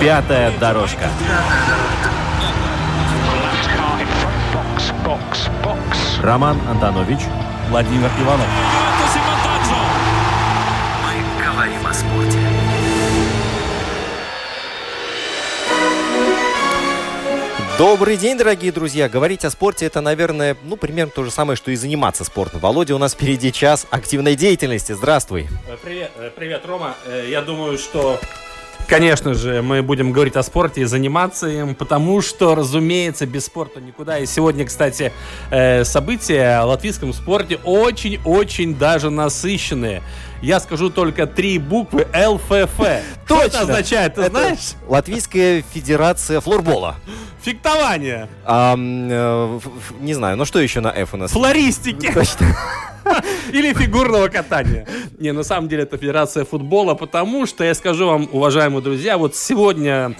Пятая дорожка. Роман Антонович, Владимир Иванов. Мы говорим о спорте. Добрый день, дорогие друзья. Говорить о спорте это, наверное, ну, примерно то же самое, что и заниматься спортом. Володя, у нас впереди час активной деятельности. Здравствуй. Э, Привет, э, привет, Рома. Э, Я думаю, что, конечно же, мы будем говорить о спорте и заниматься им, потому что, разумеется, без спорта никуда. И сегодня, кстати, э, события в латвийском спорте очень-очень даже насыщенные. Я скажу только три буквы ЛФФ. Что это означает, ты Это знаешь? Латвийская Федерация флорбола. Фехтование, э, не знаю, ну что еще на F у нас? флористики. Точно. Или фигурного катания. Не, на самом деле это Федерация футбола, потому что, я скажу вам, уважаемые друзья, вот сегодня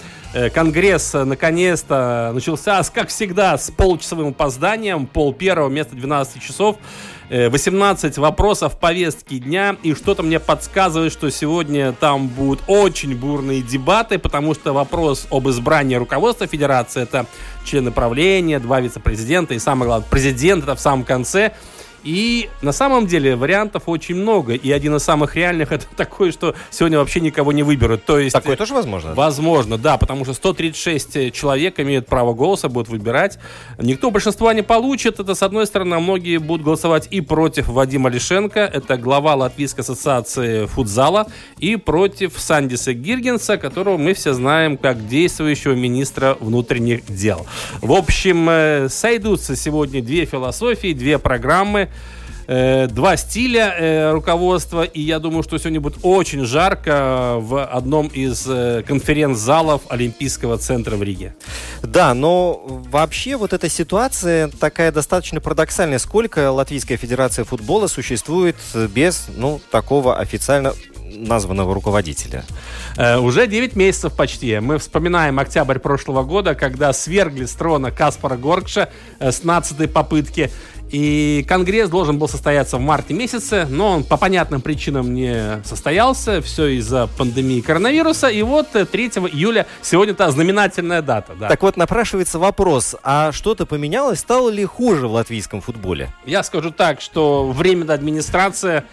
Конгресс э, наконец-то начался, как всегда, с получасовым опозданием, пол первого вместо 12 часов. Э, 18 вопросов повестки дня, и что-то мне подсказывает, что сегодня там будут очень бурные дебаты, потому что вопрос об избрании руководства Федерации, это члены правления, два вице-президента и, самое главное, президент, это в самом конце. И на самом деле вариантов очень много. И один из самых реальных это такой, что сегодня вообще никого не выберут. То есть... Такое тоже возможно? Возможно, да, потому что 136 человек имеют право голоса, будут выбирать. Никто большинства не получит. Это, с одной стороны, а многие будут голосовать и против Вадима Лишенко, это глава Латвийской ассоциации футзала, и против Сандиса Гиргенса, которого мы все знаем как действующего министра внутренних дел. В общем, э, сойдутся сегодня две философии, две программы. Э, два стиля э, руководства, и я думаю, что сегодня будет очень жарко в одном из э, конференц-залов Олимпийского центра в Риге. Да, но вообще вот эта ситуация такая достаточно парадоксальная. Сколько Латвийская Федерация футбола существует без, ну, такого официально названного руководителя? Э, уже 9 месяцев почти. Мы вспоминаем октябрь прошлого года, когда свергли с трона Каспара Горкша э, с 15 попытки. И конгресс должен был состояться в марте месяце, но он по понятным причинам не состоялся. Все из-за пандемии коронавируса. И вот э, 3 июля сегодня-то знаменательная дата. Да. Так вот, напрашивается вопрос, а что-то поменялось? Стало ли хуже в латвийском футболе? Я скажу так, что временная администрация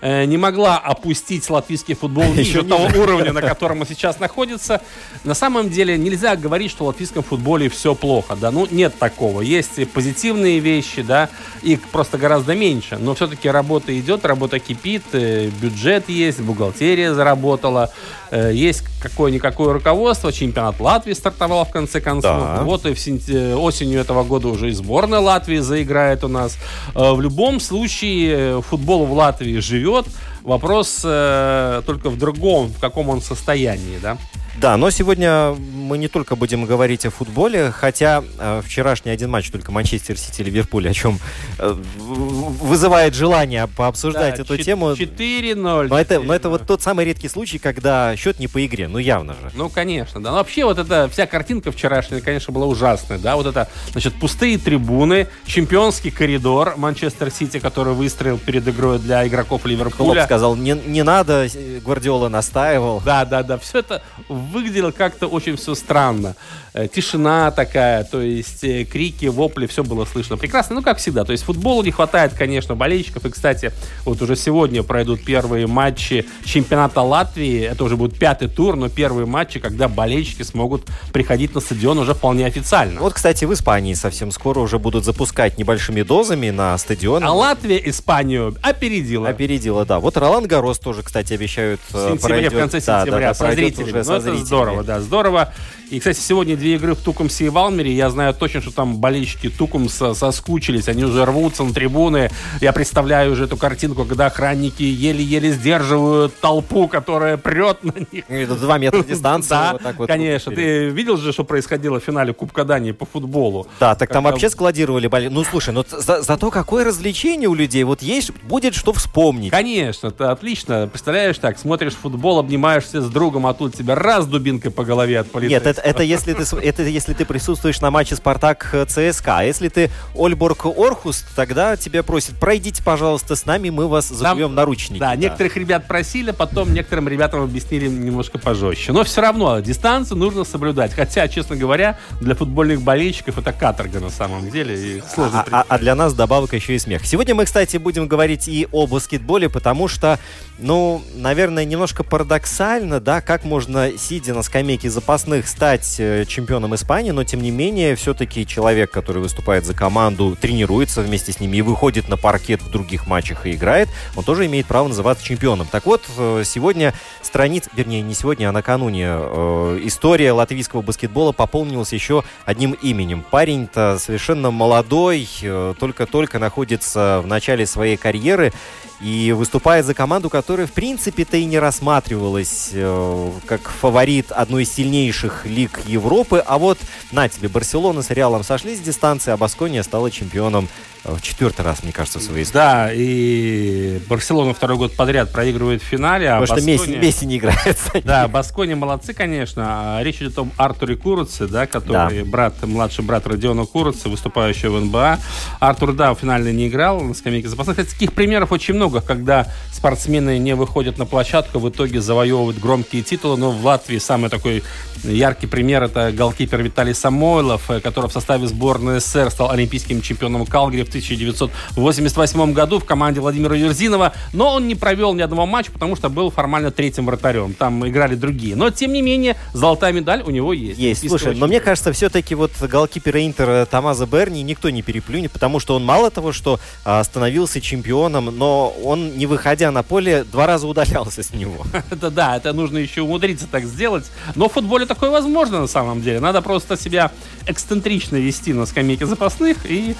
э, не могла опустить латвийский футбол ниже того уровня, на котором он сейчас находится. На самом деле нельзя говорить, что в латвийском футболе все плохо, да, ну нет такого. Есть и позитивные вещи, да, их просто гораздо меньше, но все-таки работа идет, работа кипит, э, бюджет есть, бухгалтерия заработала, э, есть какое-никакое руководство, чемпионат Латвии стартовал в конце концов, Да. вот и в сентя- осенью этого года уже и сборная Латвии заиграет у нас. Э, В любом случае э, футбол в Латвии живет. Вопрос э, только в другом, в каком он состоянии, да? Да, но сегодня мы не только будем говорить о футболе, хотя э, вчерашний один матч только Манчестер Сити Ливерпуль, о чем э, вызывает желание пообсуждать Да, эту чет- тему. 4-0. Но это, но это 4-0. вот тот самый редкий случай, когда счет не по игре, ну явно же. Ну, конечно, да. Но вообще вот эта вся картинка вчерашняя, конечно, была ужасная, да. Вот это, значит, пустые трибуны, чемпионский коридор Манчестер Сити, который выстроил перед игрой для игроков Клоп Ливерпуля. Сказал, не, не надо, э, Гвардиола настаивал. Да, да, да. Все это выглядело как-то очень все странно. Э, Тишина такая, то есть э, крики, вопли, все было слышно прекрасно. Ну, как всегда. То есть футболу не хватает, конечно, болельщиков. И, кстати, вот уже сегодня пройдут первые матчи чемпионата Латвии. Это уже будет пятый тур, но первые матчи, когда болельщики смогут приходить на стадион уже вполне официально. Вот, кстати, в Испании совсем скоро уже будут запускать небольшими дозами на стадионы. А Латвия Испанию опередила. Опередила, да. Вот Ролан Гарос тоже, кстати, обещают... В э, сентябре, в пройдет- конце да, да, сентября, да, со зрителями. уже Ну, со это зрителями. здорово, да, здорово. И, кстати, сегодня две игры в Тукумсе и Валмере. Я знаю точно, что там болельщики Тукумса соскучились. Они уже рвутся на трибуны. Я представляю уже эту картинку, когда охранники еле-еле сдерживают толпу, которая прет на них. И до Два метра дистанции. Да, вот вот конечно. Ты видел же, что происходило в финале Кубка Дании по футболу? Да, так там вообще складировали боле- Ну, слушай, ну за- зато какое развлечение у людей. Вот есть, будет что вспомнить. Конечно, это отлично. Представляешь, так, смотришь футбол, обнимаешься с другом, а тут тебя раз дубинкой по голове от Нет, это, это, если ты, это если ты присутствуешь на матче Спартак ЦСКА. А если ты Ольборг Орхуст, тогда тебя просят, пройдите, пожалуйста, с нами, мы вас закуем наручники. Да, некоторых ребят просили, потом некоторым ребятам объяснили немножко пожестче. Но все равно дистанцию нужно соблюдать. Хотя, честно говоря, для футбольных болельщиков это каторга на самом деле. И сложно А, а- а для нас добавок еще и смех. Сегодня мы, кстати, будем говорить и о баскетболе, потому что, ну, наверное, немножко парадоксально, да, как можно, сидя на скамейке запасных, стать э, чемпионом Испании, но, тем не менее, все-таки человек, который выступает за команду, тренируется вместе с ними и выходит на паркет в других матчах и играет, он тоже имеет право называться чемпионом. Так вот, э, сегодня страниц, вернее, не сегодня, а накануне, э, история латвийского баскетбола пополнилась еще одним именем. Парень-то совершенно молодой, э, только-только находится в начале своей карьеры и выступает за команду, которая, в принципе-то, и не рассматривалась э, как фаворит одной из сильнейших лиг Европы. А вот, на тебе, Барселона с Реалом сошлись с дистанции, а Баскония стала чемпионом в четвертый раз, мне кажется, в своей истории. Да, и Барселона второй год подряд проигрывает в финале, а Потому что Месси, Баскония- Месси не играет. Да, Баскони молодцы, конечно. А Речь идет о Артуре Куруце, да, который брат, младший брат Родиона Куруца, выступающий в НБА. Артур, да, в финале не играл на скамейке запасных. Кстати, таких примеров очень много, когда спортсмены не выходят на площадку, в итоге завоевывают громкие титулы. Но в Латвии самый такой яркий пример это голкипер Виталий Самойлов, э, который в составе сборной СССР стал олимпийским чемпионом Калгари 1988 году в команде Владимира Юрзинова. Но он не провел ни одного матча, потому что был формально третьим вратарем. Там играли другие. Но, тем не менее, золотая медаль у него есть. Есть. Слушай, но чемпиона. мне кажется, все-таки вот голкипера Интера Тамаза Берни никто не переплюнет, потому что он мало того, что а, становился чемпионом, но он, не выходя на поле, два раза удалялся с него. Это да, это нужно еще умудриться так сделать. Но в футболе такое возможно на самом деле. Надо просто себя эксцентрично вести на скамейке запасных и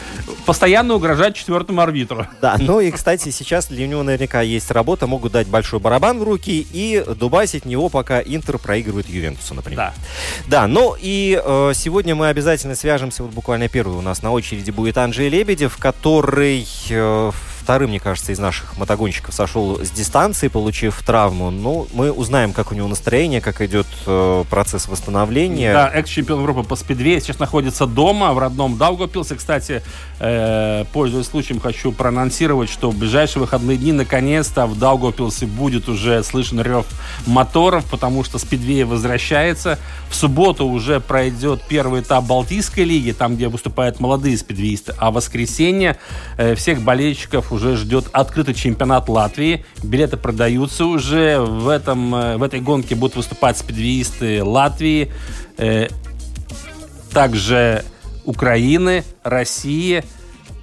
постоянно угрожать четвертому арбитру. Да, ну и, кстати, сейчас для него наверняка есть работа, могут дать большой барабан в руки и дубасить него, пока Интер проигрывает Ювентусу, например. Да. Да, ну и э, сегодня мы обязательно свяжемся, вот буквально первый у нас на очереди будет Анджей Лебедев, который э, вторым, мне кажется, из наших мотогонщиков сошел с дистанции, получив травму. Ну, мы узнаем, как у него настроение, как идет э, процесс восстановления. Да, экс-чемпион Европы по спидвею сейчас находится дома, в родном Даугавпилсе. Кстати, э, пользуясь случаем, хочу проанонсировать, что в ближайшие выходные дни наконец-то в Даугавпилсе будет уже слышен рев моторов, потому что спидвей возвращается. В субботу уже пройдет первый этап Балтийской лиги, там, где выступают молодые спидвеисты. А в воскресенье э, всех болельщиков уже ждет открытый чемпионат Латвии. Билеты продаются уже. В, этом, э, в этой гонке будут выступать спидвеисты Латвии, э, также Украины, России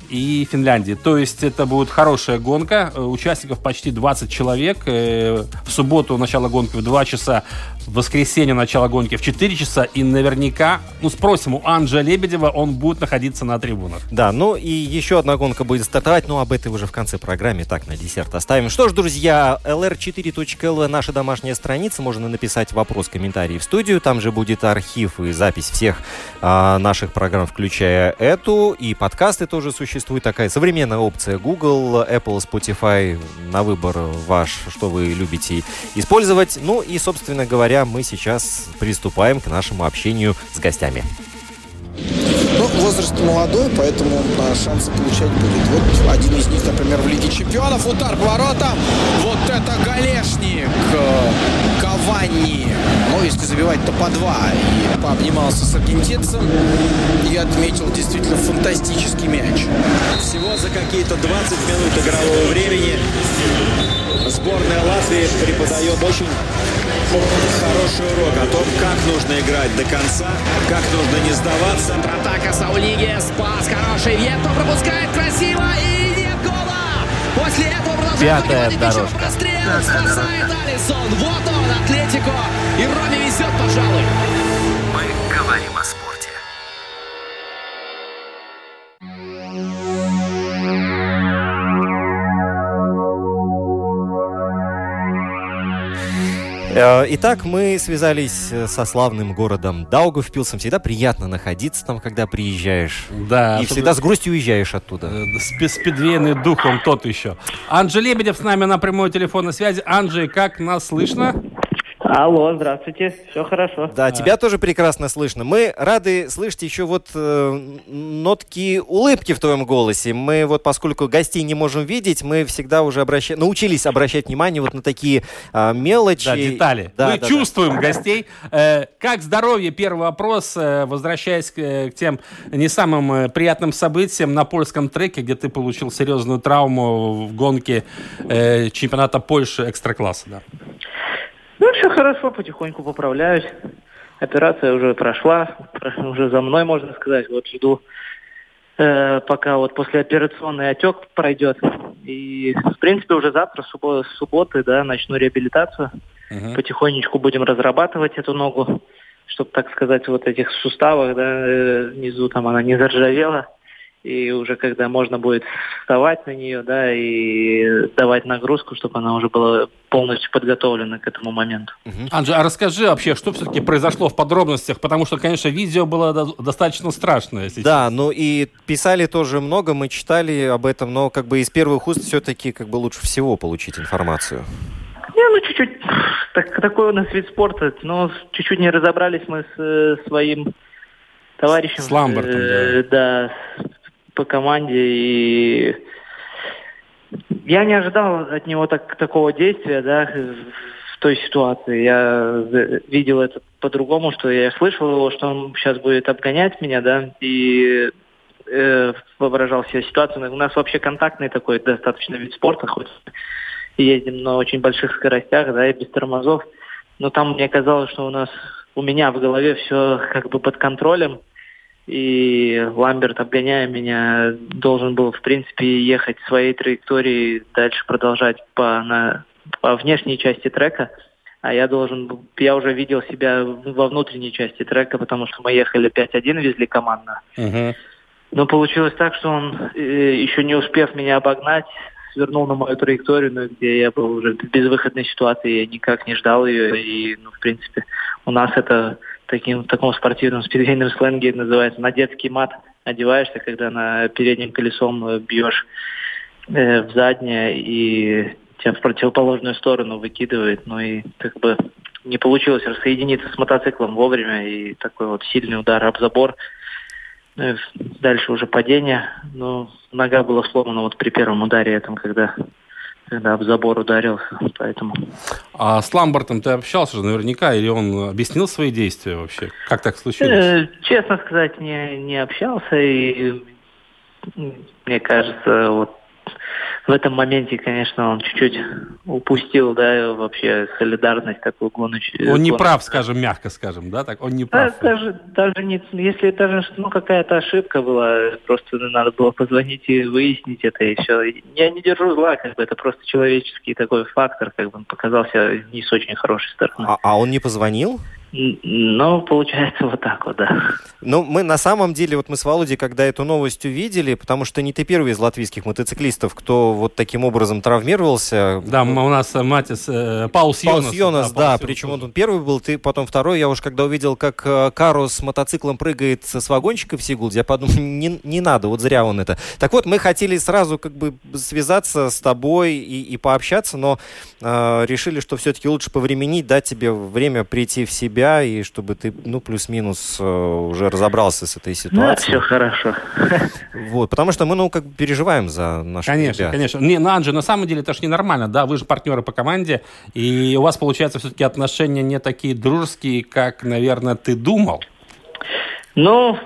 и Финляндии. То есть это будет хорошая гонка. Э, Участников почти 20 человек. Э, В субботу начало гонки в 2 часа, в воскресенье начало гонки в 4 часа. И наверняка, ну спросим у Анджа Лебедева, он будет находиться на трибунах. Да, ну и еще одна гонка будет стартовать, но об этой уже в конце программы, так, на десерт оставим. Что ж, друзья, lr4.lv, наша домашняя страница, можно написать вопрос, комментарий в студию, там же будет архив и запись всех а, наших программ, включая эту, и подкасты тоже существуют, такая современная опция Google, Apple, Spotify, на выбор ваш, что вы любите использовать. Ну и, собственно говоря, мы сейчас приступаем к нашему общению с гостями. Ну, возраст молодой, поэтому а, шансы получать будет. Вот один из них, например, в Лиге Чемпионов. Удар по воротам. Вот это Галешник. э, Кавани. Ну, если забивать, то по два. И пообнимался с аргентинцем. И отметил действительно фантастический мяч. Всего за какие-то 20 минут игрового времени Сборная Латвии преподает очень хороший урок о том, как нужно играть до конца, как нужно не сдаваться. Атака Саулиги, спас, хороший Вьетто пропускает красиво и нет гола! После этого продолжает Пятая дорожка. прострел, спасает Алисон. Вот он, Атлетико. И Роме везет, пожалуй. Мы говорим о спорте. Итак, мы связались э, со славным городом Даугавпилсом. Всегда приятно находиться там, когда приезжаешь. Да. И всегда с грустью уезжаешь оттуда. Э, Спидвейный дух он тот еще. Анжи Лебедев с нами на прямой телефонной связи. Анжи, как нас слышно? Алло, здравствуйте, все хорошо. Да, тебя тоже прекрасно слышно. Мы рады слышать еще вот э, нотки улыбки в твоем голосе. Мы вот, поскольку гостей не можем видеть, мы всегда уже обраща... научились обращать внимание вот на такие а, мелочи. Да, детали. Да, Мы да, да. чувствуем гостей. Э, как здоровье? Первый вопрос. Э, возвращаясь к, э, к тем не самым э, приятным событиям на польском треке, где ты получил серьезную травму в гонке э, чемпионата Польши экстра-класса. Да. Ну, все хорошо, потихоньку поправляюсь. Операция уже прошла, про- уже за мной, можно сказать. Вот жду, э, пока вот послеоперационный отек пройдет. И, в принципе, уже завтра, суббо- с субботы, да, начну реабилитацию. Мгм. Потихонечку будем разрабатывать эту ногу, чтобы, так сказать, вот этих суставах, да, э, внизу там она не заржавела. И уже когда можно будет вставать на нее, да, и давать нагрузку, чтобы она уже была полностью подготовлена к этому моменту. Анжи, а расскажи вообще, что все-таки произошло в подробностях, потому что, конечно, видео было до- достаточно страшное. Если Да, ну и писали тоже много, мы читали об этом, но как бы из первых уст все-таки как бы лучше всего получить информацию. Не, ну чуть-чуть, так, такой у нас вид спорта, но чуть-чуть не разобрались мы с э, своим товарищем. С Ламбертом, э, да, с- по команде, и я не ожидал от него так, такого действия, да, в той ситуации. Я видел это по-другому, что я слышал его, что он сейчас будет обгонять меня, да, и э, воображал себе ситуацию. У нас вообще контактный такой достаточно вид спорта, хоть ездим на очень больших скоростях, да, и без тормозов. Но там мне казалось, что у нас, у меня в голове все как бы под контролем. И Ламберт, обгоняя меня, должен был, в принципе, ехать своей траекторией, дальше продолжать по, на, по внешней части трека. А я должен был, я уже видел себя во внутренней части трека, потому что мы ехали 5-1, везли командно. Но получилось так, что он, э, еще не успев меня обогнать, свернул на мою траекторию, ну, где я был уже в безвыходной ситуации, я никак не ждал ее. И, ну, в принципе, у нас это таким, в таком спортивном спидвейном сленге называется на детский мат одеваешься, когда на передним колесом э, бьешь э, в заднее и тебя в противоположную сторону выкидывает. Ну и как бы не получилось рассоединиться с мотоциклом вовремя и такой вот сильный удар об забор. Ну и Дальше уже падение. Но нога была сломана вот при первом ударе этом, когда, когда об забор ударился. Поэтому А с Ламбертом ты общался же наверняка, или он объяснил свои действия вообще? Как так случилось? Э, Честно сказать, не, не общался, и мне кажется, вот в этом моменте, конечно, он чуть-чуть упустил, да, вообще солидарность такую гоночную. Он не прав, скажем, мягко скажем, да? Так, он не Да, прав. даже, даже не, если даже ну, какая-то ошибка была, просто надо было позвонить и выяснить это, все. Я не держу зла, как бы это просто человеческий такой фактор, как бы он показался не с очень хорошей стороны. А, а он не позвонил? Н- Но получается вот так вот, да. Ну, мы на самом деле, вот мы с Володей, когда эту новость увидели, потому что не ты первый из латвийских мотоциклистов, кто вот таким образом травмировался. Да, м- у нас э, Матис, э, Йонас. Паус Йонас, да, Паулс причем Йонас он первый был, ты потом второй. Я уж когда увидел, как э, Каро с мотоциклом прыгает с с вагончика в Сигулде, я подумал, не, не надо, вот зря он это. Так вот, мы хотели сразу как бы связаться с тобой и, и пообщаться, но э, решили, что все-таки лучше повременить, дать тебе время прийти в себя, и чтобы ты, ну, плюс-минус э, уже разобрался с этой Ну, ситуацией. все хорошо. Вот, потому что мы, ну, как бы переживаем за наших Конечно, ребят. конечно. Не, ну, Анджи, на самом деле это ж ненормально, да, вы же партнеры по команде, и у вас, получается, все-таки отношения не такие дружеские, как, наверное, ты думал. Ну,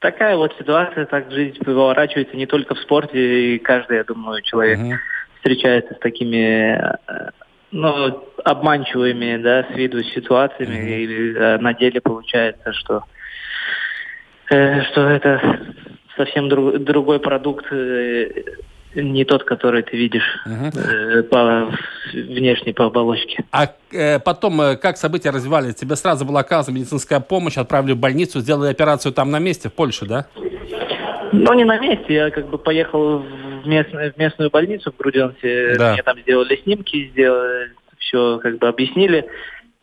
такая вот ситуация, так жизнь поворачивается не только в спорте, и каждый, я думаю, человек Мгм. встречается с такими э, ну, обманчивыми, да, с виду ситуациями, и э, на деле получается, что, э, что это совсем друг- другой продукт, э, не тот, который ты видишь Мгм. э, по внешней по оболочке. А э, потом, э, как события развивались? Тебе сразу была оказана медицинская помощь, отправили в больницу, сделали операцию там на месте, в Польше, да? Ну, не на месте, я как бы поехал в местную, в местную больницу в Груденсе, Да. мне там сделали снимки, сделали все как бы объяснили.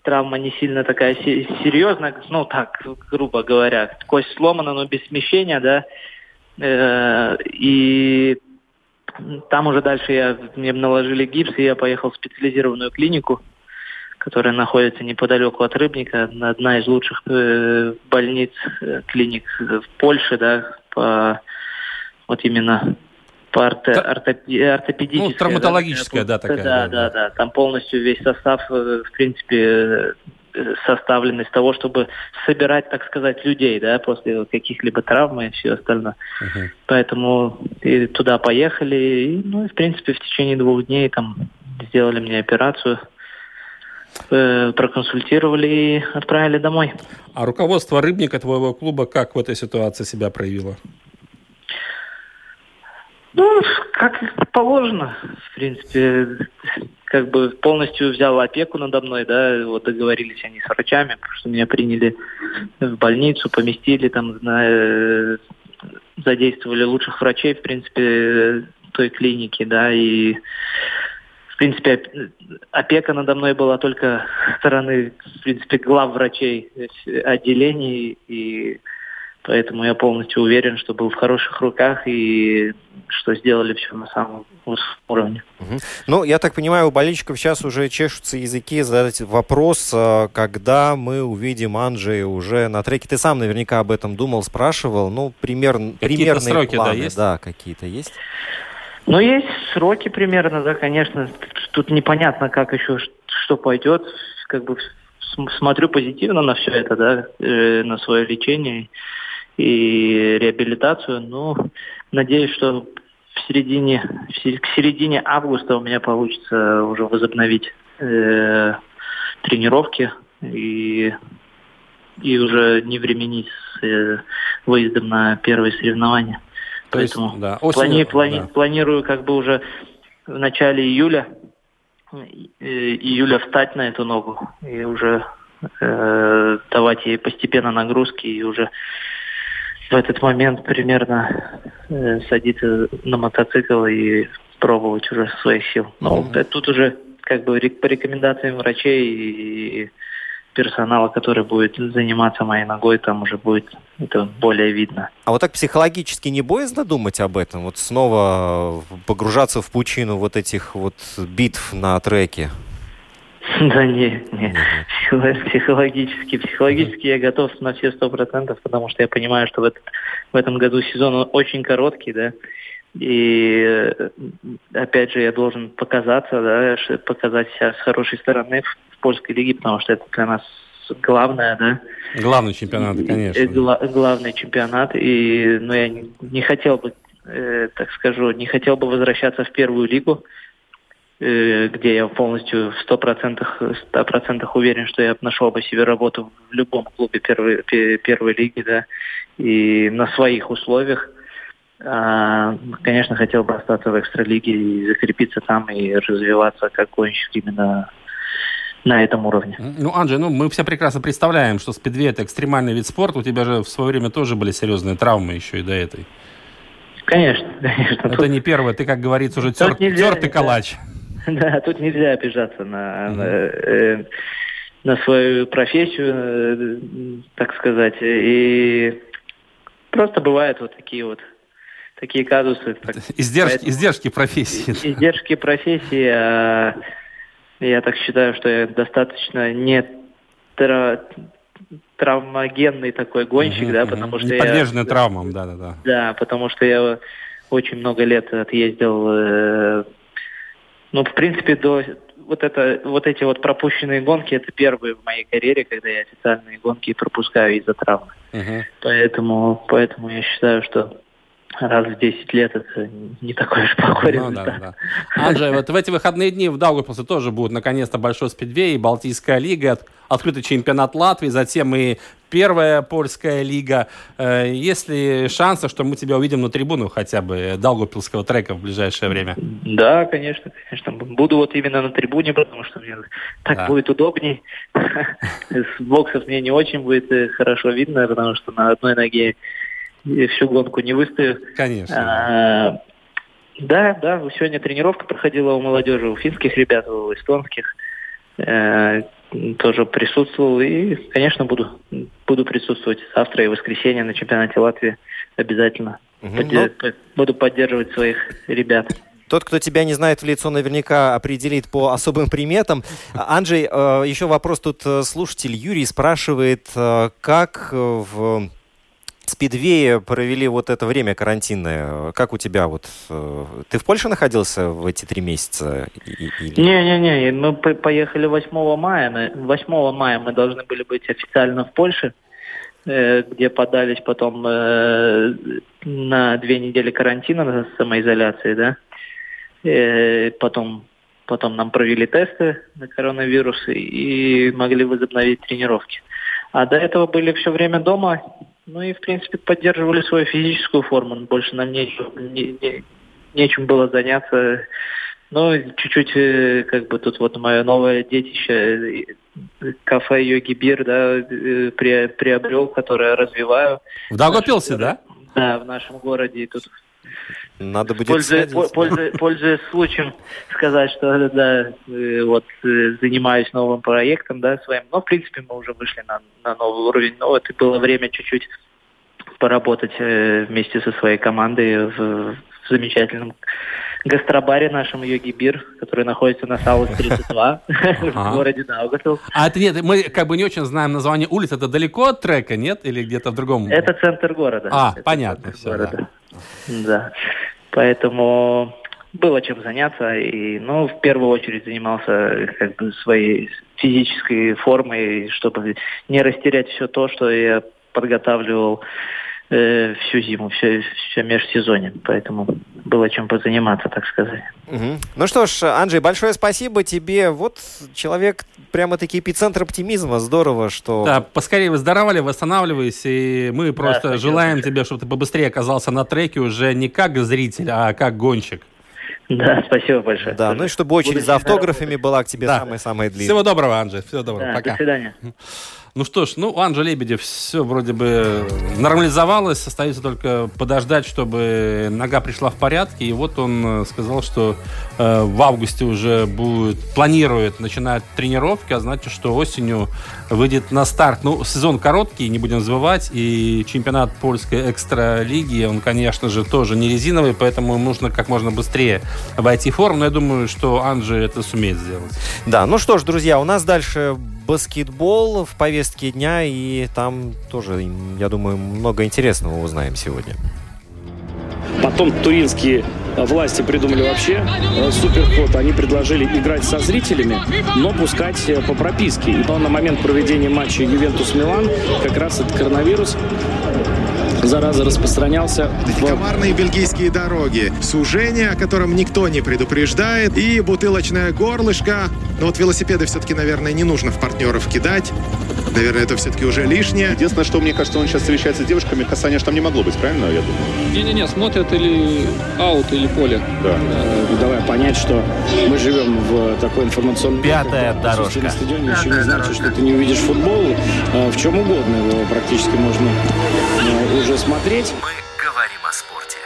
Травма не сильно такая се- серьезная, ну так, грубо говоря. Кость сломана, но без смещения, да. Э, И там уже дальше я, мне наложили гипс, и я поехал в специализированную клинику, которая находится неподалеку от Рыбника, одна из лучших э, больниц, э, клиник в Польше, да, по вот именно по орто- Та- ортопе- ортопедической. Ну, травматологическая, да, такая, Да, да, да, да. Там полностью весь состав, э, в принципе, э, составлен из того, чтобы собирать, так сказать, людей, да, после каких-либо травм и все остальное. Мгм. Поэтому и туда поехали, и, ну, и, в принципе, в течение двух дней там сделали мне операцию, э, проконсультировали и отправили домой. А руководство Рыбника, твоего клуба, как в этой ситуации себя проявило? Ну, как положено, в принципе, как бы полностью взял опеку надо мной, да, вот договорились они с врачами, потому что меня приняли в больницу, поместили там, на, э, задействовали лучших врачей, в принципе, той клиники, да, и в принципе, оп- опека надо мной была только со стороны, в принципе, глав врачей отделений, и поэтому я полностью уверен, что был в хороших руках и что сделали все на самом высоком уровне. Мгм. Ну, я так понимаю, у болельщиков сейчас уже чешутся языки задать вопрос, а, когда мы увидим Анджея уже на треке. Ты сам наверняка об этом думал, спрашивал. Ну, примерно, Какие-то примерные сроки, да, планы, есть? Да, какие-то есть. Ну, есть сроки примерно, да, конечно. Тут непонятно, как еще, что пойдет. Как бы см- смотрю позитивно на все это, да, э, на свое лечение и реабилитацию. Но надеюсь, что в середине, к середине августа у меня получится уже возобновить э, тренировки и и уже не временить с э, выездом на первые соревнования. То есть, Поэтому да, плани- осенью, плани- да. планирую как бы уже в начале июля, э, июля встать на эту ногу и уже э, давать ей постепенно нагрузки и уже в этот момент примерно э, садиться на мотоцикл и пробовать уже своих сил. Но Мгм. э, тут уже как бы по рекомендациям врачей и персонала, который будет заниматься моей ногой, там уже будет это более видно. А вот так психологически не боязно думать об этом? Вот снова погружаться в пучину вот этих вот битв на треке? Да не, не. Психо- Психологически, психологически я готов на все сто процентов, потому что я понимаю, что в, этот- в этом году сезон он очень короткий, да, и э, опять же я должен показаться, да, показать себя с хорошей стороны в, в польской лиге, потому что это для нас главное, да. Главный чемпионат, конечно. и гла- главный чемпионат, и ну, я не, не хотел бы, э, так скажу, не хотел бы возвращаться в первую лигу, э, где я полностью в сто процентах, ста процентах уверен, что я нашел бы себе работу в любом клубе первой, пе- первой лиги, да, и на своих условиях. А, конечно, хотел бы остаться в экстралиге и закрепиться там и развиваться как гонщик именно на этом уровне. Ну, Анджей, ну мы все прекрасно представляем, что спидвей это экстремальный вид спорта. У тебя же в свое время тоже были серьезные травмы еще и до этой. Конечно, конечно. Это не первое, ты, как говорится, уже тер, Тут нельзя, тертый калач. Да, тут нельзя обижаться на, на, э, на свою профессию, э, так сказать. И просто бывают вот такие вот такие казусы. так. Издержки, Поэтому- издержки профессии. Издержки профессии. а я так считаю, что я достаточно не тра- травмогенный такой гонщик, Мгм, да, потому что Не я... травмам, да-да-да. Да, потому что я очень много лет отъездил, э, ну, в принципе, до вот это, вот эти вот пропущенные гонки, это первые в моей карьере, когда я официальные гонки пропускаю из-за травмы. Мгм. Поэтому, поэтому я считаю, что раз в 10 лет это не такой уж плохой Ну, да, результат. да. Анджей, вот в эти выходные дни в Даугавпилсе тоже будет наконец-то большой спидвей, и Балтийская лига, от- открытый чемпионат Латвии, затем и первая польская лига. Э, Есть ли шансы, что мы тебя увидим на трибуну хотя бы Даугавпилского трека в ближайшее время? Да, конечно, конечно. Буду вот именно на трибуне, потому что мне так Да. будет удобней. С боксов мне не очень будет э, хорошо видно, потому что на одной ноге я всю гонку не выстою. Конечно. А, Да, да, сегодня тренировка проходила у молодежи, у финских ребят, у эстонских. э, тоже присутствовал и, конечно, буду, буду присутствовать завтра и воскресенье на чемпионате Латвии обязательно. Мгм. Подде- по- Буду поддерживать своих ребят. Тот, кто тебя не знает в лицо, наверняка определит по особым приметам. А, Анджей, э, еще вопрос тут э, слушатель Юрий спрашивает, э, как в Спидвее провели вот это время карантинное? Как у тебя вот... э, Ты в Польше находился в эти три месяца? Не-не-не, мы по- поехали 8 мая. На- 8 мая мы должны были быть официально в Польше, э, где подались потом э, на две недели карантина, на самоизоляции, да. Потом, потом нам провели тесты на коронавирус и могли возобновить тренировки. А до этого были все время дома, ну и, в принципе, поддерживали свою физическую форму. Больше нам нечем, не- не- нечем было заняться. Ну, чуть-чуть, э, как бы тут вот мое новое детище, э, кафе Йоги Бир, да, э, при- приобрел, которое развиваю. В Даугавпилсе, да? Да, в нашем городе. И тут Надо будет Пользуясь, сходить. по- пользуясь- пользуясь случаем сказать, что да, э, вот э, занимаюсь новым проектом, да, своим. Но в принципе мы уже вышли на, на новый уровень. Но вот и было время чуть-чуть поработать э, вместе со своей командой в, в замечательном гастробаре нашем Йоги Бир, который находится на Саус 32 в городе Даугавпилс. А это нет, мы как бы не очень знаем название улиц. Это далеко от трека, нет? Или где-то в другом? Это центр города. А, Это понятно, города. Да. Поэтому было чем заняться. И, ну, в первую очередь занимался как бы своей физической формой, чтобы не растерять все то, что я подготавливал э, всю зиму, все, все межсезонье. Поэтому было чем позаниматься, так сказать. Мгм. Ну что ж, Анджей, большое спасибо тебе. Вот человек прямо-таки эпицентр оптимизма. Здорово, что... Да, поскорее выздоравливай, восстанавливайся, и мы просто спасибо желаем тебе, чтобы ты побыстрее оказался на треке уже не как зритель, а как гонщик. Да, спасибо большое. Да, ну и чтобы очередь Буду за автографами работать. была к тебе Да. самая-самая длинная. Всего доброго, Анжей, всего доброго, Да, пока. до свидания. Ну что ж, ну, у Анжи Лебедев все вроде бы нормализовалось. Остается только подождать, чтобы нога пришла в порядке. И вот он э, сказал, что в августе уже будет, планирует начинать тренировки, а значит, что осенью выйдет на старт. Ну, сезон короткий, не будем забывать. И чемпионат польской экстра-лиги, он, конечно же, тоже не резиновый, поэтому нужно как можно быстрее войти в форму. Но я думаю, что Анжи это сумеет сделать. Да, ну что ж, друзья, у нас дальше баскетбол в повестке дня, и там тоже, я думаю, много интересного узнаем сегодня. Потом туринские э, власти придумали вообще э, суперход. Они предложили играть со зрителями, но пускать э, по прописке. И на момент проведения матча Ювентус-Милан как раз этот коронавирус зараза распространялся в Комарные бельгийские дороги, сужение, о котором никто не предупреждает, и бутылочное горлышко. Но вот велосипеды все-таки, наверное, не нужно в партнеров кидать. Наверное, это все-таки уже лишнее. Единственное, что мне кажется, он сейчас встречается с девушками, касания же там не могло быть, правильно, я думаю? Не-не-не, смотрят или аут, или поле. Да. Давай понять, что мы живем в такой информационной... Пятая когда дорожка. на стадионе еще не значит, что ты не увидишь футбол. Э, В чем угодно его практически можно э, уже смотреть. Мы говорим о спорте.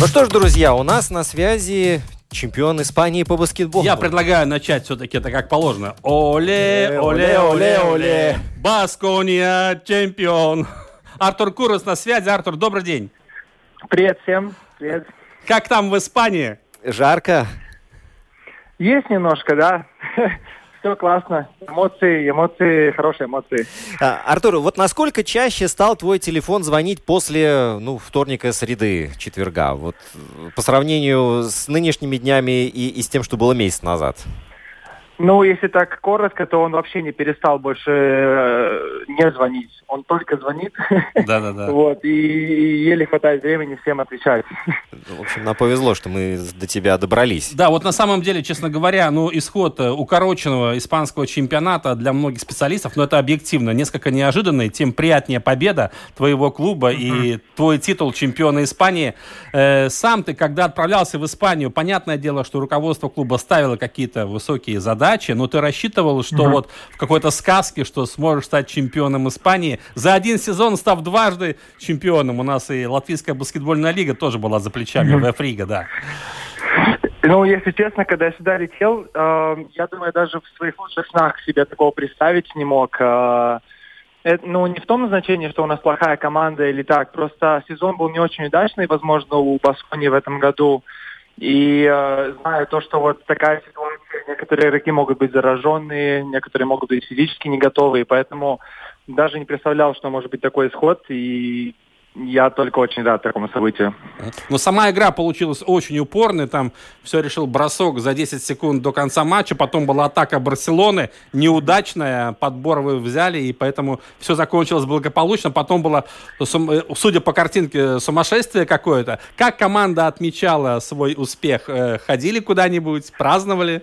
Ну что ж, друзья, у нас на связи чемпион Испании по баскетболу. Я предлагаю начать все-таки это как положено. Оле, оле, оле, оле. Баскония, чемпион. Артур Курос на связи. Артур, добрый день. Привет всем. Привет. Как там в Испании? Жарко. Есть немножко, да. Все классно. Эмоции, эмоции, хорошие эмоции. А, Артур, вот насколько чаще стал твой телефон звонить после, ну, вторника, среды, четверга? Вот э, по сравнению с нынешними днями и, и с тем, что было месяц назад. Ну, если так коротко, то он вообще не перестал больше э, не звонить. Он только звонит. Да-да-да. Вот, и, и еле хватает времени всем отвечать. В общем, нам повезло, что мы до тебя добрались. Да, вот на самом деле, честно говоря, ну, исход э, укороченного испанского чемпионата для многих специалистов, но это объективно, несколько неожиданный, тем приятнее победа твоего клуба и твой титул чемпиона Испании. Э, сам ты, когда отправлялся в Испанию, понятное дело, что руководство клуба ставило какие-то высокие задачи, но ты рассчитывал, что Мгм. вот в какой-то сказке, что сможешь стать чемпионом Испании, за один сезон став дважды чемпионом. У нас и Латвийская баскетбольная лига тоже была за плечами, Мгм. ВФ Рига, да. Ну, если честно, когда я сюда летел, э, я думаю, даже в своих лучших снах себе такого представить не мог. Э, это, ну, не в том значении, что у нас плохая команда или так. Просто сезон был не очень удачный, возможно, у Баскони в этом году. И э, знаю то, что вот такая ситуация, некоторые игроки могут быть зараженные, некоторые могут быть физически не готовы, и поэтому даже не представлял, что может быть такой исход, и я только очень рад такому событию. Но сама игра получилась очень упорной. Там все решил бросок за 10 секунд до конца матча. Потом была атака Барселоны. Неудачная. Подбор вы взяли. И поэтому все закончилось благополучно. Потом было, судя по картинке, сумасшествие какое-то. Как команда отмечала свой успех? Э, ходили куда-нибудь? Праздновали?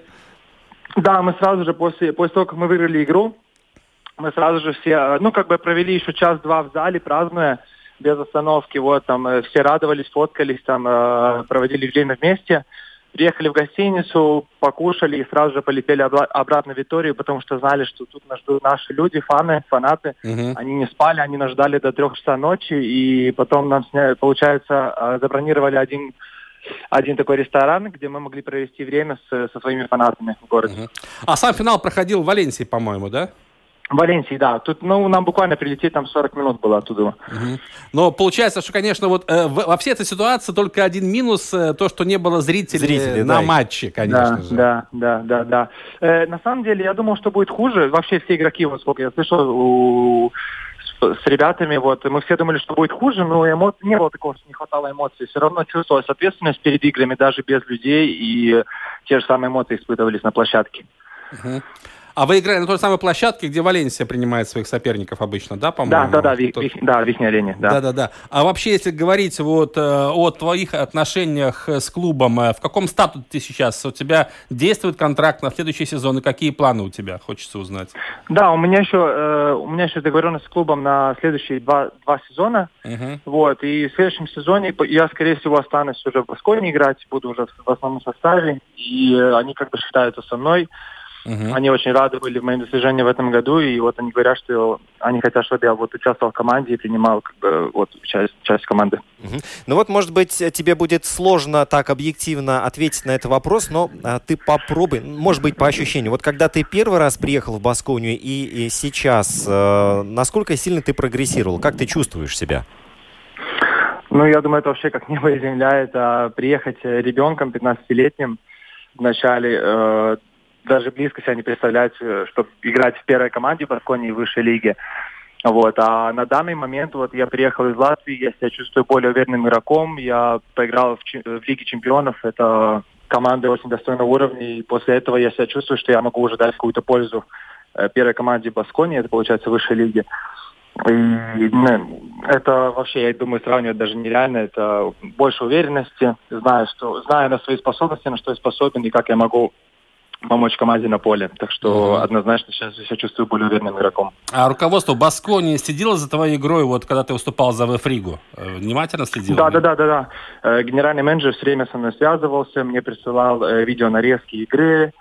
Да, мы сразу же после, после того, как мы выиграли игру, мы сразу же все, ну, как бы провели еще час-два в зале, празднуя без остановки. Вот там э, все радовались, фоткались, там э, проводили время вместе. Приехали в гостиницу, покушали и сразу же полетели обратно в Виторию, потому что знали, что тут нас ждут наши люди, фаны, фанаты. Uh-huh. Они не спали, они нас ждали до трех часа ночи, и потом нам, получается, э, забронировали один один такой ресторан, где мы могли провести время с, со своими фанатами в городе. Uh-huh. А сам финал проходил в Валенсии, по-моему, да? Валенсии, да. Тут, ну, нам буквально прилететь там 40 минут было оттуда. Угу. Но получается, что, конечно, вот э, во всей этой ситуации только один минус, э, то, что не было зрителей, зрителей на да. матче, конечно да, же. Да, да, да, да. Э, на самом деле, я думал, что будет хуже. Вообще все игроки, вот сколько я слышал, у с, ребятами, вот, мы все думали, что будет хуже, но эмо... не было такого, что не хватало эмоций. Все равно чувствовалась ответственность перед играми, даже без людей, и те же самые эмоции испытывались на площадке. Угу. А вы играли на той самой площадке, где Валенсия принимает своих соперников обычно, да, по-моему? Да, да, да, ви, ви, да, Вихня Арене, да. Да, да, да. А вообще, если говорить вот э, о твоих отношениях с клубом, э, в каком статусе ты сейчас? У тебя действует контракт на следующий сезон, и какие планы у тебя? Хочется узнать. Да, у меня еще, э, у меня еще договоренность с клубом на следующие два, два сезона. Угу. Вот, и в следующем сезоне я, скорее всего, останусь уже в Басконе играть, буду уже в основном составе, и они как бы считаются со мной. Uh-huh. Они очень рады были в моем достижении в этом году, и вот они говорят, что они хотят, чтобы я вот участвовал в команде и принимал как бы, вот, часть, часть команды. Uh-huh. Ну вот, может быть, тебе будет сложно так объективно ответить на этот вопрос, но а, ты попробуй, может быть, по ощущению. Вот когда ты первый раз приехал в Басконию и, и сейчас, э, насколько сильно ты прогрессировал? Как ты чувствуешь себя? Ну, я думаю, это вообще как небо и земля. Это приехать ребенком 15-летним в начале, э, даже близко себя не представлять, э, чтобы играть в первой команде в Басконии высшей лиге. Вот. А на данный момент вот я приехал из Латвии, я себя чувствую более уверенным игроком. Я поиграл в, в Лиге чемпионов. Это команда очень достойного уровня. И после этого я себя чувствую, что я могу уже дать какую-то пользу э, первой команде Басконии. Это получается высшей лиги. И ну, это вообще, я думаю, сравнивать даже нереально. Это больше уверенности, зная, что, зная на свои способности, на что я способен и как я могу помочь команде на поле. Так что mm-hmm. однозначно сейчас я себя чувствую более уверенным игроком. А руководство Баскони следило за твоей игрой, вот когда ты выступал за Вефригу? Э, внимательно следило? Да, да, да, да, да. Э, генеральный менеджер все время со мной связывался, мне присылал э, видео нарезки игры,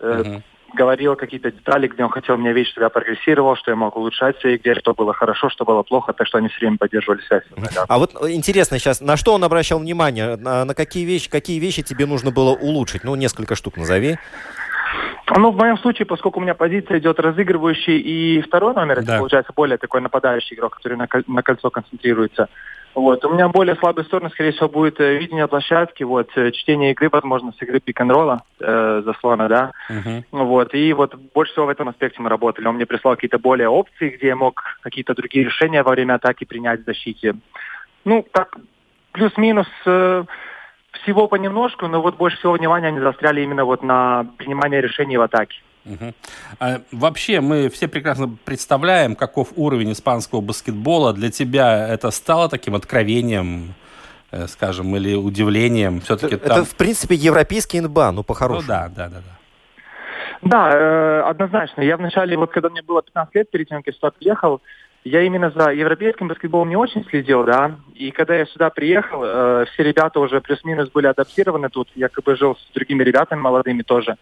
mm-hmm говорил какие-то детали, где он хотел меня видеть, что я прогрессировал, что я мог улучшать в своей игре, что было хорошо, что было плохо, так что они все время поддерживали связь. А вот интересно сейчас, на что он обращал внимание? На, на какие вещи, какие вещи тебе нужно было улучшить? Ну, несколько штук назови. Ну, в моем случае, поскольку у меня позиция идет разыгрывающий и второй номер, да. это получается более такой нападающий игрок, который на, на кольцо концентрируется. Вот. У меня более слабая сторона, скорее всего, будет э, видение площадки, вот, э, чтение игры, возможно, с игры пик-н-ролла, э, заслона, да. Uh-huh. Вот. И вот больше всего в этом аспекте мы работали. Он мне прислал какие-то более опции, где я мог какие-то другие решения во время атаки принять в защите. Ну, так, плюс-минус... Э, всего понемножку, но вот больше всего внимания они застряли именно вот на принимание решений в атаке. Угу. А, вообще, мы все прекрасно представляем, каков уровень испанского баскетбола. Для тебя это стало таким откровением, э, скажем, или удивлением? Все-таки это, там... это, в принципе, европейский НБА, ну, по-хорошему. Ну, да, да, да. да. Да, э, однозначно. Я вначале, вот когда мне было 15 лет, перед тем, как я сюда приехал, я именно за европейским баскетболом не очень следил, да. И когда я сюда приехал, э, все ребята уже плюс-минус были адаптированы тут. Я как бы жил с другими ребятами молодыми тоже.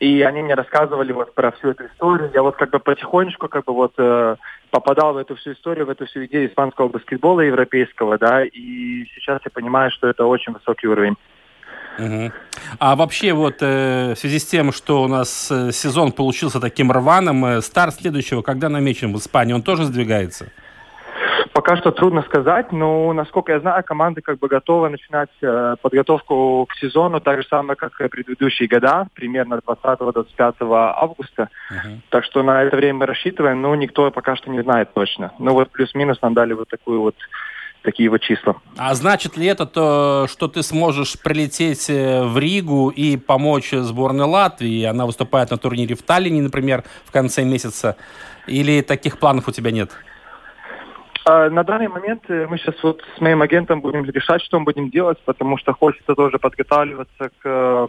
И они мне рассказывали вот про всю эту историю. Я вот как бы потихонечку как бы вот э, попадал в эту всю историю, в эту всю идею испанского баскетбола европейского, да. И сейчас я понимаю, что это очень высокий уровень. Мгм. А вообще вот э, в связи с тем, что у нас э, сезон получился таким рваным, э, старт следующего, когда намечен в Испании, он тоже сдвигается? Пока что трудно сказать, но, насколько я знаю, команды как бы готовы начинать э, подготовку к сезону так же самое, как и предыдущие года, примерно 20-25 августа. Так что на это время мы рассчитываем, но никто пока что не знает точно. Ну вот плюс-минус нам дали вот такую вот такие вот числа. А значит ли это то, что ты сможешь прилететь э, в Ригу и помочь сборной Латвии? Она выступает на турнире в Таллине, например, в конце месяца. Или таких планов у тебя нет? А, На данный момент э, мы сейчас вот с моим агентом будем решать, что мы будем делать, потому что хочется тоже подготавливаться к э,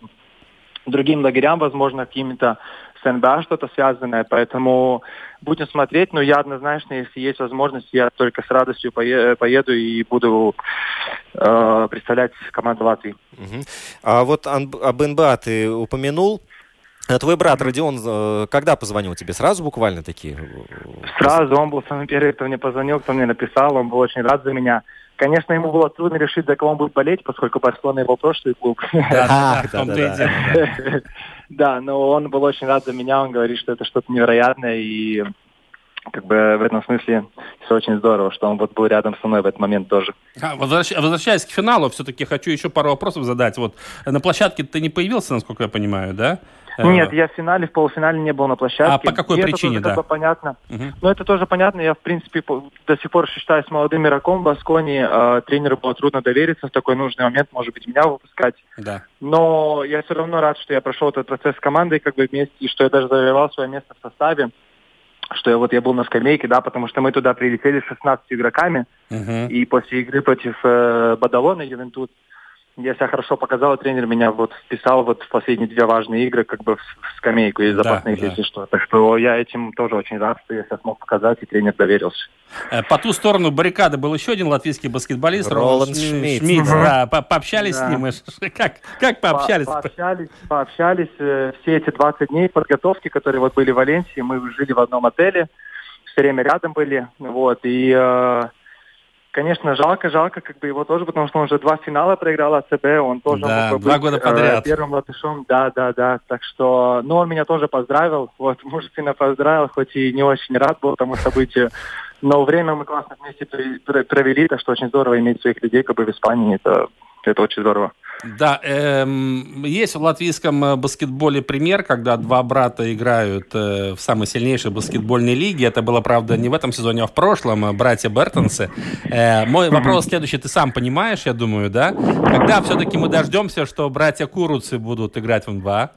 другим лагерям, возможно, какими-то с НБА что-то связанное, поэтому будем смотреть, но я однозначно, если есть возможность, я только с радостью пое- поеду и буду э, представлять команду Латвии. Мгм. А вот об НБА ты упомянул. А Твой брат Родион э, когда позвонил тебе? Сразу буквально такие? Сразу он был самый первый, кто мне позвонил, кто мне написал, он был очень рад за меня. Конечно, ему было трудно решить, за кого он будет болеть, поскольку Барселона его прошлый клуб. Да, в том-то и дело. Да, но он был очень рад за меня, он говорит, что это что-то невероятное, и как бы в этом смысле все очень здорово, что он вот был рядом со мной в этот момент тоже. А, возвращ- Возвращаясь к финалу, все-таки хочу еще пару вопросов задать. Вот на площадке ты не появился, насколько я понимаю, да? Э, Нет, я в финале, в полуфинале не был на площадке. А по какой И это причине, тоже как да? бы понятно. Мгм. Ну, это тоже понятно. Я, в принципе, до сих пор считаюсь молодым игроком в Басконе. Э, тренеру было трудно довериться в такой нужный момент, может быть, меня выпускать. Да. Но я все равно рад, что я прошел этот процесс с командой как бы вместе, и что я даже завоевал свое место в составе. Что я вот я был на скамейке, да, потому что мы туда прилетели с 16 игроками, Мгм. и после игры против э, Бадалона Ювентус я себя хорошо показал, и тренер меня вот вписал вот в последние две важные игры как бы в, в скамейку из Да, запасных, да. если что. Так что я этим тоже очень рад, что я себя смог показать, и тренер доверился. Э, По ту сторону баррикады был еще один латвийский баскетболист. Роланд Шми- Шмидт. Шмидт, Мгм. да. По- Пообщались Да. с ним? Как, как пообщались? По- Пообщались, пообщались. э, Все эти 20 дней подготовки, которые вот были в Валенсии, мы жили в одном отеле, все время рядом были. Вот, и, э, конечно, жалко, жалко как бы его тоже, потому что он уже два финала проиграл АЦБ, он тоже Да, мог бы два быть, года э, подряд. первым латышом, да, да, да. Так что, ну, он меня тоже поздравил, вот, мужественно поздравил, хоть и не очень рад был тому событию. Но время мы классно вместе провели, так что очень здорово иметь своих людей как бы в Испании, это, это очень здорово. Да, эм, есть в латвийском э, баскетболе пример, когда два брата играют э, в самой сильнейшей баскетбольной лиге. Это было, правда, не в этом сезоне, а в прошлом. э, Братья Бертонсы. Э, мой вопрос следующий. Ты сам понимаешь, я думаю, да? Когда все-таки мы дождемся, что братья Куруцы будут играть в НБА?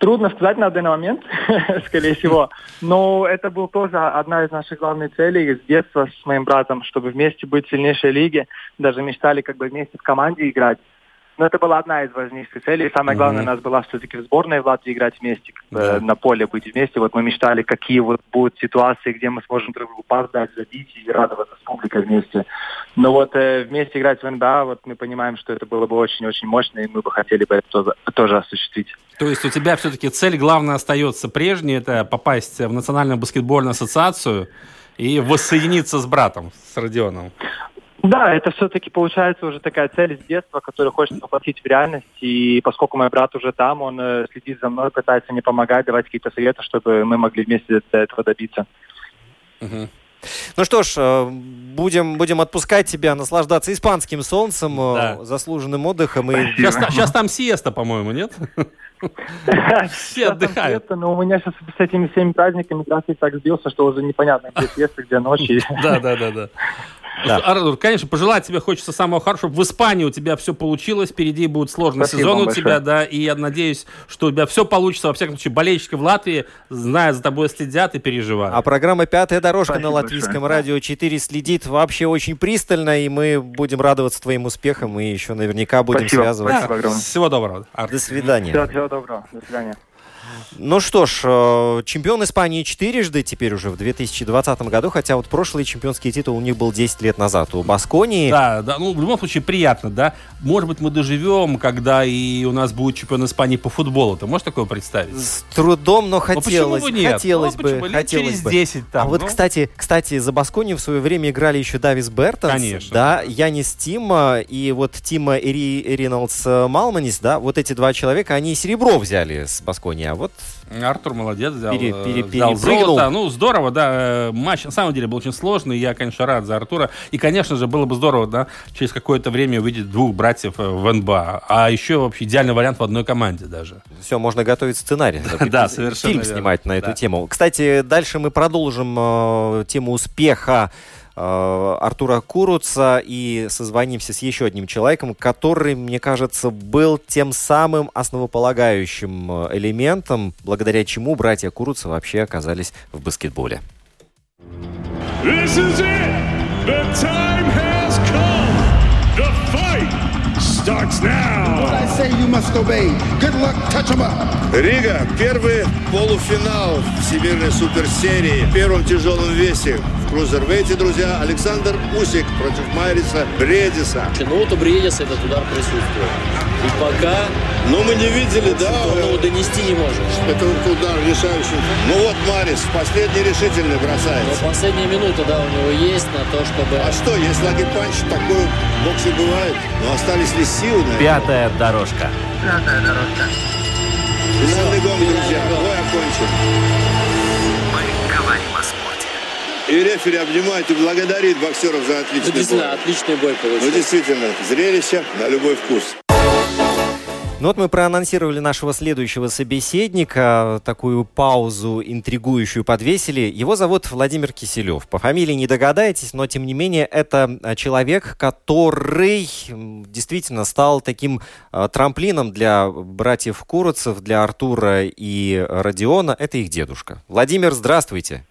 Трудно сказать на данный момент, скорее всего. Но это был тоже одна из наших главных целей с детства с моим братом, чтобы вместе быть в сильнейшей лиге. Даже мечтали как бы вместе в команде играть. Но это была одна из важнейших целей. Самое главное, у нас была все-таки в сборной в Латвии играть вместе, бы Да. на поле быть вместе. Вот мы мечтали, какие вот будут ситуации, где мы сможем друг другу пас дать, забить и радоваться с публикой вместе. Но вот э, вместе играть в НБА, вот мы понимаем, что это было бы очень-очень мощно, и мы бы хотели бы это тоже, тоже осуществить. То есть у тебя все-таки цель главная остается прежней, это попасть в Национальную баскетбольную ассоциацию и воссоединиться с братом, с Родионом. Да, это все-таки получается уже такая цель с детства, которую хочется воплотить в реальность. И поскольку мой брат уже там, он э, следит за мной, пытается мне помогать, давать какие-то советы, чтобы мы могли вместе до этого добиться. Ну что ж, э, будем, будем отпускать тебя наслаждаться испанским солнцем, э, Да. заслуженным отдыхом. И... Сейчас, сейчас там сиеста, по-моему, нет? Все отдыхают. Но у меня сейчас с этими всеми праздниками график так сбился, что уже непонятно, где съезд, где ночи. Да, да, да, да. Да. Артур, конечно, пожелать тебе хочется самого хорошего. В Испании у тебя все получилось, впереди будет сложный Спасибо сезон у тебя, большое. да, и я надеюсь, что у тебя все получится. Во всяком случае, болельщики в Латвии, зная за тобой, следят и переживают. А программа «Пятая дорожка» Спасибо на Латвийском большое. радио 4 следит вообще очень пристально, и мы будем радоваться твоим успехам, и еще наверняка будем Спасибо. связываться. Спасибо огромное. Всего доброго. Артур. До свидания. Всего, всего доброго. До свидания. Ну что ж, э, чемпион Испании четырежды теперь уже в 2020 году, хотя вот прошлый чемпионский титул у них был 10 лет назад у Басконии. Да, да, ну в любом случае приятно, да. Может быть, мы доживем, когда и у нас будет чемпион Испании по футболу. Ты можешь такое представить? С трудом, но Ну, хотелось, почему бы хотелось Ну, бы, почему? Лет хотелось через бы. 10 там, а вот, ну. кстати, кстати, за Басконию в свое время играли еще Давис Бертонс, Конечно. да, Янис Тима и вот Тима Эри, Эриналдс Малманис, да, вот эти два человека, они серебро взяли с Басконии, а вот Артур молодец, взял, Пере- э, пере- взял золото. Ну, здорово, да. э, Матч на самом деле был очень сложный. Я, конечно, рад за Артура. И, конечно же, было бы здорово, да, через какое-то время увидеть двух братьев э, в НБА. А еще вообще идеальный вариант в одной команде даже. все, можно готовить сценарий. Да, совершенно Фильм снимать на эту тему. Кстати, дальше мы продолжим тему успеха Артура Куруца и созвонимся с еще одним человеком, который, мне кажется, был тем самым основополагающим э, элементом, благодаря чему братья Куруца вообще оказались в баскетболе. This is it. The time has come. The fight starts now. What I say, you must obey. Good luck. Touch 'em up. Рига. Первый полуфинал Всемирной суперсерии в первом тяжелом весе. В крузервейте, друзья, Александр Усик против Майриса Бредиса. Ну вот у Бриедиса этот удар присутствует. И пока... Но мы не видели, да? Ну, донести не может. Это удар решающий. Ну вот Марис, последний решительный Но бросается. последняя минута, да, у него есть на то, чтобы... А что, если лагерь-панч такой в боксе бывает? Но остались ли? Пятая дорожка. Пятая дорожка. Финальный гонг, друзья. Бой окончен. Мы говорим о спорте. И рефери обнимает и благодарит боксеров за отличный Действительно, бой. отличный бой Ну, получился. действительно, зрелище на любой вкус. Ну вот мы проанонсировали нашего следующего собеседника, такую паузу интригующую подвесили. Его зовут Владимир Киселев. По фамилии не догадаетесь, но тем не менее это а, человек, который действительно стал таким а, трамплином для братьев Куроцев, для Артура и Родиона. Это их дедушка. Владимир, здравствуйте.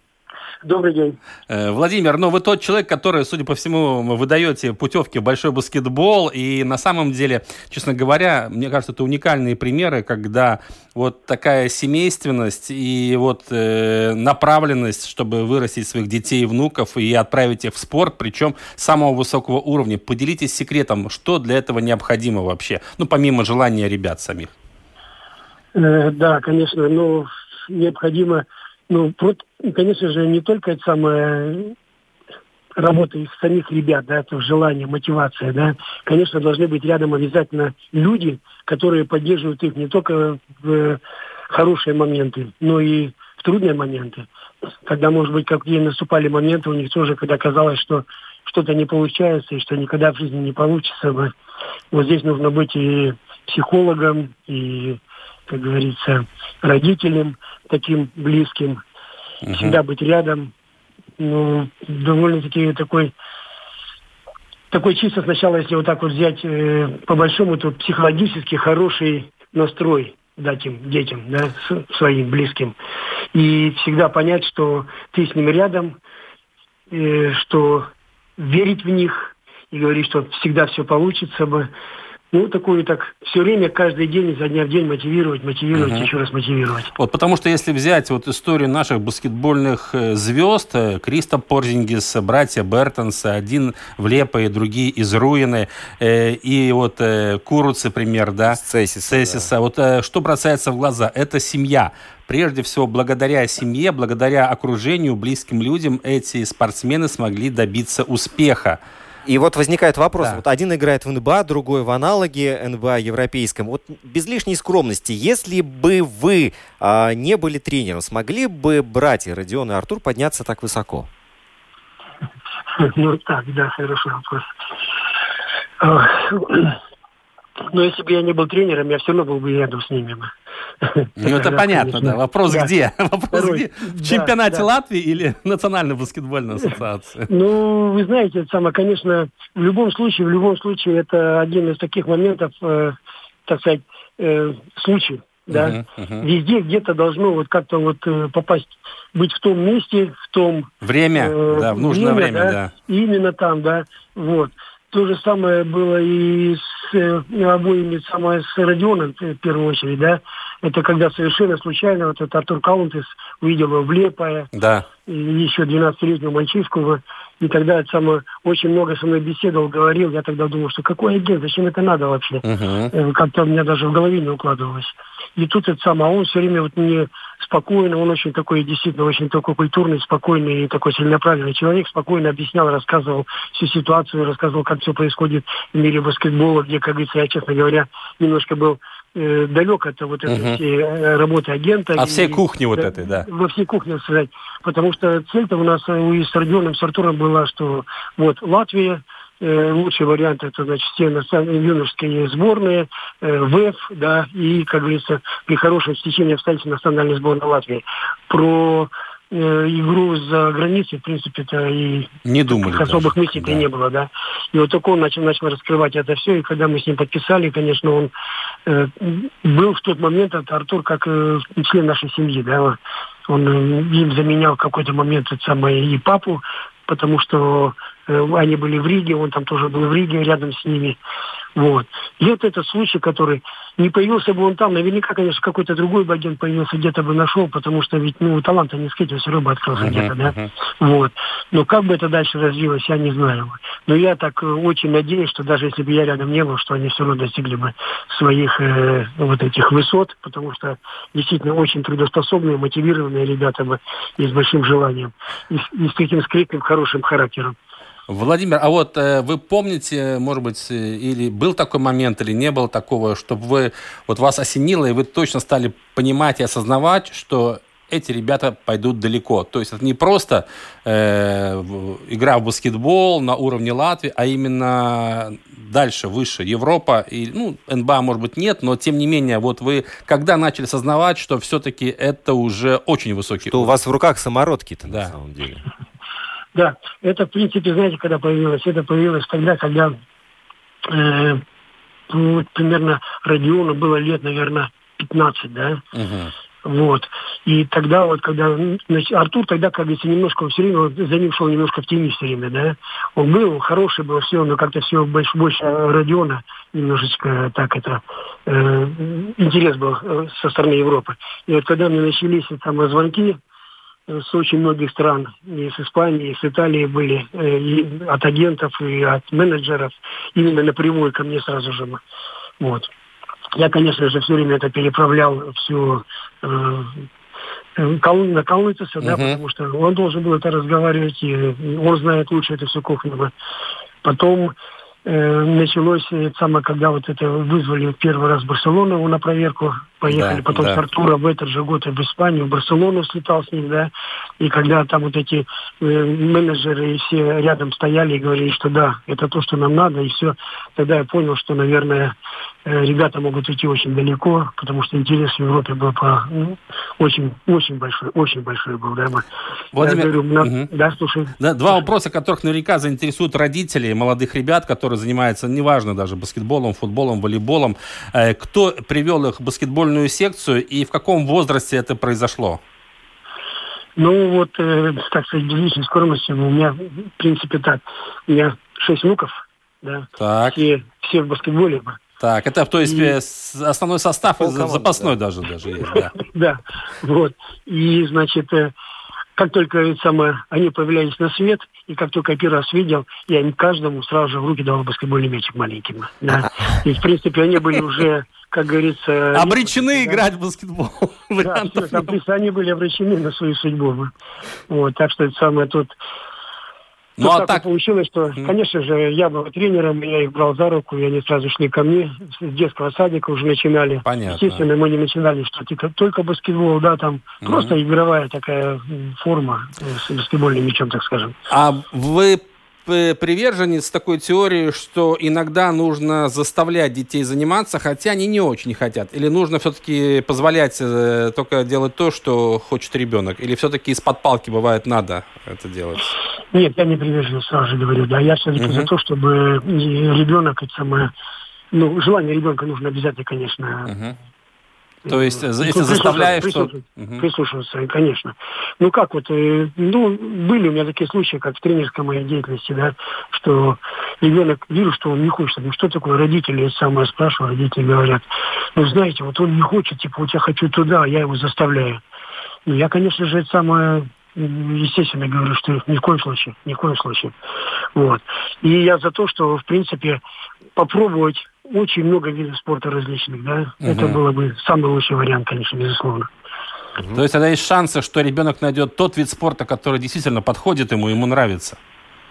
Добрый день. Э, Владимир, ну вы тот человек, который, судя по всему, вы даете путевки в большой баскетбол. И на самом деле, честно говоря, мне кажется, это уникальные примеры, когда вот такая семейственность и вот э, направленность, чтобы вырастить своих детей и внуков и отправить их в спорт, причем самого высокого уровня. Поделитесь секретом, что для этого необходимо вообще, ну помимо желания ребят самих. Э, да, конечно, ну, необходимо, ну, конечно же, не только это самое работа их самих ребят, да, это желание, мотивация, да. Конечно, должны быть рядом обязательно люди, которые поддерживают их не только в хорошие моменты, но и в трудные моменты. Когда, может быть, какие наступали моменты у них тоже, когда казалось, что что-то не получается и что никогда в жизни не получится. Вот здесь нужно быть и психологом, и, как говорится, родителем таким близким, всегда быть рядом. Ну, довольно-таки такой такой чисто сначала, если вот так вот взять э, по большому, то психологически хороший настрой дать им, детям, да, своим близким. И всегда понять, что ты с ними рядом, э, что верить в них и говорить, что всегда все получится бы. Ну, такую так все время, каждый день, изо дня в день мотивировать, мотивировать, Мгм. еще раз мотивировать. Вот потому что если взять вот историю наших баскетбольных э, звезд, э, Криста Порзингис, братья Бертонс, один в Лепо и другие из Руины, э, и вот э, Куруцы, пример, да, Цессиса, Вот э, что бросается в глаза, это семья. Прежде всего, благодаря семье, благодаря окружению, близким людям, эти спортсмены смогли добиться успеха. И вот возникает вопрос, вот один играет в НБА, другой в аналоге НБА европейском. Вот без лишней скромности, если бы вы а, не были тренером, смогли бы братья Родион и Артур подняться так высоко? Ну, так, да, хороший вопрос. Но если бы я не был тренером, я все равно был бы рядом с ними. Ну, это Да, понятно, конечно. да. Вопрос Да. где? Вопрос Второй. где? В Да, чемпионате да. Латвии или Национальной баскетбольной ассоциации? Ну, вы знаете, это самое, конечно, в любом случае, в любом случае, это один из таких моментов, э, так сказать, э, случай, да. Мгм, мгм. Везде где-то должно вот как-то вот э, попасть, быть в том месте, в том Время, э, да, в нужное время, да. Именно там, да, вот. То же самое было и с э, обоими, самое с Родионом, в первую очередь, да. Это когда совершенно случайно вот этот Артур Каунтес увидел его в Лепое, Да. и еще 12-летнего мальчишку, И тогда это самое, очень много со мной беседовал, говорил. Я тогда думал, что какой агент, зачем это надо вообще? Э, Как-то у меня даже в голове не укладывалось. И тут это самое, а он все время вот мне спокойно, он очень такой, действительно, очень такой культурный, спокойный и такой целенаправленный человек, спокойно объяснял, рассказывал всю ситуацию, рассказывал, как все происходит в мире баскетбола, где, как говорится, я, честно говоря, немножко был э, далек от вот этой Мгм. всей э, работы агента. От всей кухни вот да, этой, да. Во всей кухне, так сказать. Потому что цель-то у нас э, и с Родионом, с Артуром была, что вот Латвия, э, лучший вариант это, значит, все национальные юношеские сборные, э, ВЭФ, да, и, как говорится, при хорошем стечении обстоятельств национальной сборной Латвии. Про игру за границей, в принципе, это и Не думали особых мыслей не было, да. И вот только он начал, начал раскрывать это все, и когда мы с ним подписали, конечно, он э, был в тот момент, это Артур, как э, член нашей семьи, да, он э, им заменял в какой-то момент это самое и папу, потому что э, они были в Риге, он там тоже был в Риге рядом с ними. Вот. И вот этот случай, который не появился бы он там, наверняка, конечно, какой-то другой бы агент появился, где-то бы нашел, потому что ведь, ну, таланта не скрыть, все равно бы открылся где-то, да. Вот. Но как бы это дальше развилось, я не знаю. Но я так э, очень надеюсь, что даже если бы я рядом не был, что они все равно достигли бы своих э, вот этих высот, потому что действительно очень трудоспособные, мотивированные ребята бы и с большим желанием, и, с- и с таким скрытным, хорошим характером. Владимир, а вот э, вы помните, может быть, э, или был такой момент, или не было такого, чтобы вы, вот вас осенило, и вы точно стали понимать и осознавать, что эти ребята пойдут далеко. То есть это не просто э, игра в баскетбол на уровне Латвии, а именно дальше, выше, Европа. И, ну, НБА, может быть, нет, но тем не менее, вот вы когда начали осознавать, что все-таки это уже очень высокий Что у вас в руках самородки-то Да. на самом деле. Да, это, в принципе, знаете, когда появилось? Это появилось тогда, когда э, ну, примерно Родиону было лет, наверное, 15, да? Вот. И тогда вот, когда значит, Артур тогда, как говорится, немножко все время, вот за ним шел немножко в тени все время, да. Он был, хороший был, все, но как-то все больше, больше Родиона немножечко так это э, интерес был э, со стороны Европы. И вот когда мне начались там звонки с очень многих стран, и с Испании, и с Италии были, э, и от агентов, и от менеджеров, именно напрямую ко мне сразу же. Вот. Я, конечно же, все время это переправлял всю э, э, Кол- на Калнытиса, да, Мгм. потому что он должен был это разговаривать, и он знает лучше это все кухню. Потом э, началось э, самое, когда вот это вызвали первый раз Барселону на проверку, поехали Да, потом да. с Артура в этот же год в Испанию, в Барселону слетал с ним, да, и когда там вот эти э, менеджеры все рядом стояли и говорили, что да, это то, что нам надо, и все, тогда я понял, что, наверное, э, ребята могут уйти очень далеко, потому что интерес в Европе был по, ну, очень, очень большой, очень большой был, да, мы- Владимир, я говорю, на- мгм. да, слушай. Да, два вопроса, которых наверняка заинтересуют родителей молодых ребят, которые занимаются, неважно даже, баскетболом, футболом, волейболом. Э, Кто привел их в баскетбольную секцию и в каком возрасте это произошло? Ну вот, э, так сказать, без лишней скромности, у меня, в принципе, так, у меня шесть внуков, да, Так. все, все в баскетболе, Так, это, то есть, И- э, основной состав, Полкоманда, запасной даже, даже есть, да. да, вот, и, значит, э, как только самое, они появлялись на свет, и как только я первый раз видел, я им каждому сразу же в руки давал баскетбольный мячик маленьким, да, и, в принципе, они были уже, как говорится... Обречены да. играть в баскетбол. Да, всё, там, они были обращены на свою судьбу. Вот, так что это самое тут... Ну, Тут а так, так- вот получилось, что, конечно же, я был тренером, я их брал за руку, и они сразу шли ко мне, с детского садика уже начинали. Понятно. Естественно, мы не начинали, что только, только баскетбол, да, там Мгм. просто игровая такая форма с баскетбольным мячом, так скажем. А вы приверженец такой теории, что иногда нужно заставлять детей заниматься, хотя они не очень хотят? Или нужно все-таки позволять э, только делать то, что хочет ребенок? Или все-таки из-под палки бывает надо это делать? Нет, я не привержен, сразу же говорю, да, я все-таки Мгм. за то, чтобы ребенок, это самое, ну, желание ребенка нужно обязательно, конечно, То есть, э, если Прислушиваться, заставляешь, что... прислушиваться, прислушиваться, конечно. Ну как вот, э, ну были у меня такие случаи, как в тренерской моей деятельности, да, что ребенок, вижу, что он не хочет. Ну что такое родители, я самое спрашиваю, родители говорят, ну знаете, вот он не хочет, типа, вот я хочу туда, а я его заставляю. Ну я, конечно же, это самое естественно, говорю, что ни в коем случае, ни в коем случае. Вот. И я за то, что, в принципе, попробовать очень много видов спорта различных, да, Мгм. это было бы самый лучший вариант, конечно, безусловно. То есть тогда есть шансы, что ребенок найдет тот вид спорта, который действительно подходит ему, ему нравится.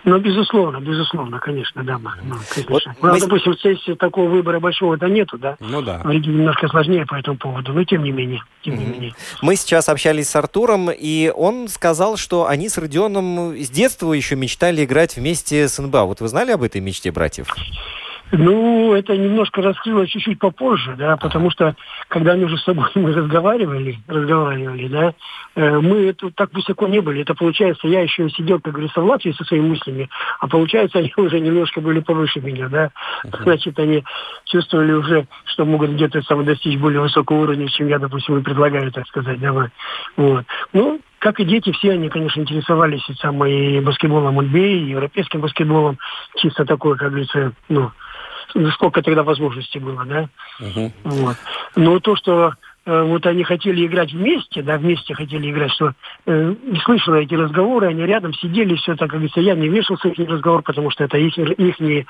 Ну, безусловно, безусловно, конечно, да. Ну. Вот Ну, мы- допустим, здесь такого выбора большого-то нету, да. Ну да. В немножко сложнее по этому поводу, но тем не менее, тем не менее. Мы сейчас общались с Артуром, и он сказал, что они с Родионом с детства еще мечтали играть вместе с НБА. Вот вы знали об этой мечте братьев? Ну, это немножко раскрылось чуть-чуть попозже, да, потому что, когда между собой мы разговаривали, разговаривали, да, э, мы это так высоко не были. Это, получается, я еще сидел, как говорится, в Латвии со своими мыслями, а получается, они уже немножко были повыше меня, да. Значит, они чувствовали уже, что могут где-то сам достичь более высокого уровня, чем я, допустим, и предлагаю, так сказать, да, вот. Ну, как и дети, все они, конечно, интересовались и самой баскетболом NBA, и европейским баскетболом, чисто такой, как говорится, ну, сколько тогда возможностей было, да. Вот. Но то, что э, вот они хотели играть вместе, да, вместе хотели играть, что э, не слышала эти разговоры, они рядом сидели, все так, как говорится, я не вешался их разговор, потому что это их, их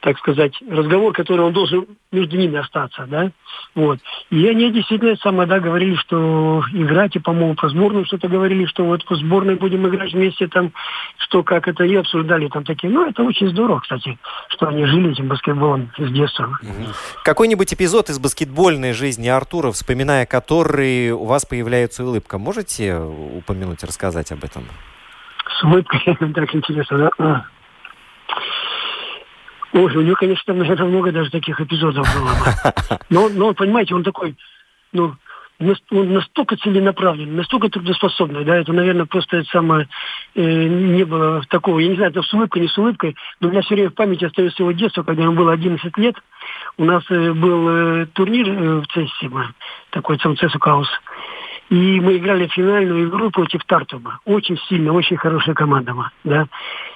так сказать, разговор, который он должен между ними остаться, да, вот. И они действительно самое, да, говорили, что играть, и, по-моему, про сборную что-то говорили, что вот по сборной будем играть вместе, там, что как это, и обсуждали там такие, ну, это очень здорово, кстати, что они жили этим баскетболом с детства. Какой-нибудь эпизод из баскетбольной жизни Артура, вспоминая который, у вас появляется улыбка. Можете упомянуть, рассказать об этом? С улыбкой, так интересно, да? Ой, у него, конечно, там, наверное, много даже таких эпизодов было. бы. Но, но понимаете, он такой, ну, он настолько целенаправленный, настолько трудоспособный, да, это, наверное, просто это самое, э, не было такого, я не знаю, это с улыбкой, не с улыбкой, но у меня все время в памяти остается его детство, когда ему было 11 лет, у нас э, был э, турнир э, в Цессе, такой ЦМЦ Каус, и мы играли финальную игру против Тартуба. Очень сильная, очень хорошая команда, ма, да.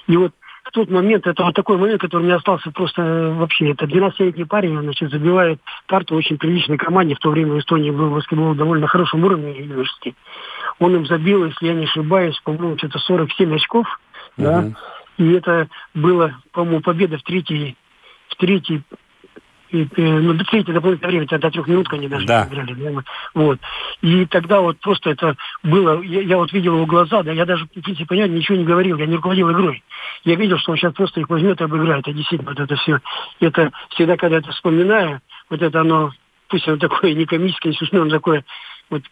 И вот в тот момент, это вот такой момент, который мне остался просто э, вообще, это 12-летний парень, он, значит, забивает Тарту очень приличной команде, в то время в Эстонии был баскетбол довольно хорошем уровне юношеский. Он им забил, если я не ошибаюсь, по-моему, что-то 47 очков, да, и это было, по-моему, победа в третьей, в третьей и, э, ну, до третьей дополнительное время, тогда трех минут они даже Да. играли. да, вот. И тогда вот просто это было, я, я вот видел его глаза, да, я даже, в принципе, понятно, ничего не говорил, я не руководил игрой. Я видел, что он сейчас просто их возьмет и обыграет, а действительно вот это все. Это всегда, когда это вспоминаю, вот это оно, пусть оно такое не комическое, не смешное, но такое вот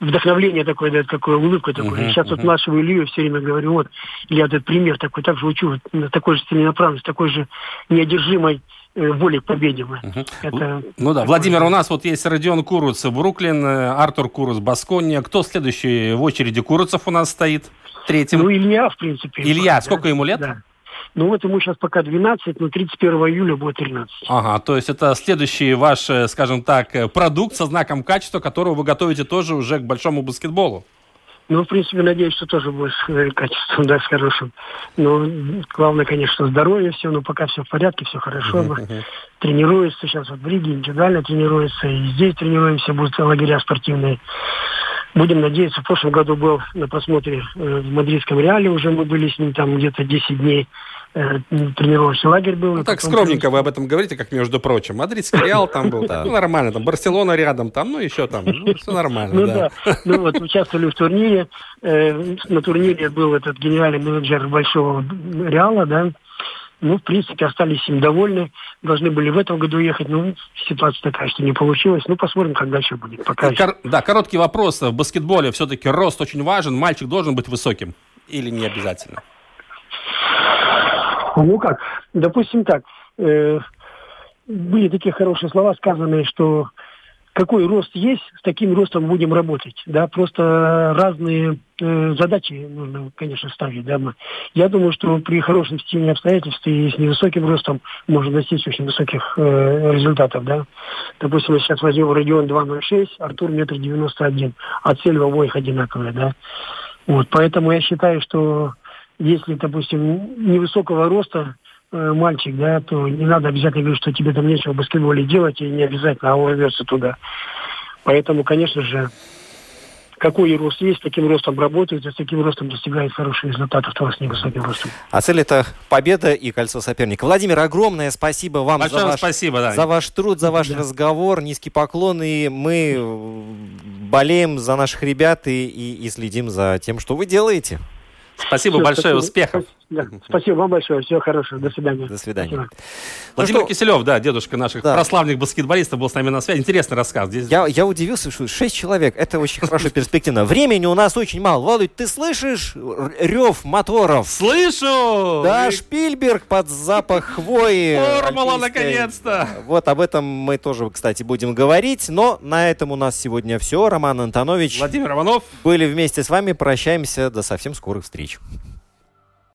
вдохновление такое дает, какое улыбка такое. Мгм, Сейчас вот мгм. младшего Илью все время говорю, вот, я этот пример такой, так же учу, вот, на такой же целенаправленности, такой же неодержимой э, волей к победе. мы. Это Ну да, Владимир, у нас вот есть Родион Куруц, Бруклин, э, Артур Куруц, Басконья. Кто следующий в очереди? Куруцев у нас стоит третьим. Ну, Илья, в принципе. Илья, Да, сколько ему лет? да. Ну, вот ему сейчас пока 12, но 31 июля будет 13. Ага, то есть это следующий ваш, э, скажем так, продукт со знаком качества, которого вы готовите тоже уже к большому баскетболу. Ну, в принципе, надеюсь, что тоже будет с э, качеством, да, с хорошим. Но главное, конечно, здоровье все, но пока все в порядке, все хорошо. Мы Тренируется сейчас вот в Риге, индивидуально тренируется, и здесь тренируемся, будут лагеря спортивные. Будем надеяться, в прошлом году был на просмотре э, в мадридском Реале, уже мы были с ним там где-то 10 дней, э, тренировочный лагерь был. Ну так скромненько вы об этом говорите, как между прочим. Мадридский Реал там был, ну нормально, там Барселона рядом, там, ну еще там, ну, все нормально, Ну да. да, ну вот участвовали в турнире. Э, на турнире был этот генеральный менеджер большого Реала, да. Ну, в принципе, остались им довольны. Должны были в этом году ехать, но ситуация такая, что не получилось. Ну, посмотрим, как дальше будет. Пока еще. Кор- да, короткий вопрос. В баскетболе все-таки рост очень важен. Мальчик должен быть высоким или не обязательно? Ну как, допустим так, э, были такие хорошие слова сказанные, что какой рост есть, с таким ростом будем работать. Да, просто разные э, задачи нужно, конечно, ставить. Да, мы. Я думаю, что при хорошем стечении обстоятельств и с невысоким ростом можно достичь очень высоких э, результатов. Да. Допустим, мы сейчас возьмем Родион 2.06, Артур метр девяносто один, а цель в обоих одинаковая. Да. Вот, поэтому я считаю, что если, допустим, невысокого роста э, мальчик, да, то не надо обязательно говорить, что тебе там нечего в баскетболе делать, и не обязательно, а он рвется туда. Поэтому, конечно же, какой рост есть, таким ростом работают, и с таким ростом достигают хорошие результаты, в том числе невысоким ростом. А цель это победа и кольцо соперника. Владимир, огромное спасибо вам Большое за ваш, спасибо, да. за ваш труд, за ваш разговор. Низкий поклон. И мы болеем за наших ребят и, и, и следим за тем, что вы делаете. Спасибо большое, спасибо. успехов. Да, спасибо вам большое, всего хорошего, до свидания. До свидания. Спасибо. Владимир Киселев, да, дедушка наших Да. прославленных баскетболистов, был с нами на связи. Интересный рассказ. Здесь Я, я удивился, что шесть человек, это очень хорошо перспективно. Времени у нас очень мало. Володь, ты слышишь рев моторов? Слышу! Да, И- Шпильберг под запах хвои. Формула, наконец-то! Вот об этом мы тоже, кстати, будем говорить. Но на этом у нас сегодня все. Роман Антонович. Владимир Иванов. Были вместе с вами. Прощаемся. До совсем скорых встреч.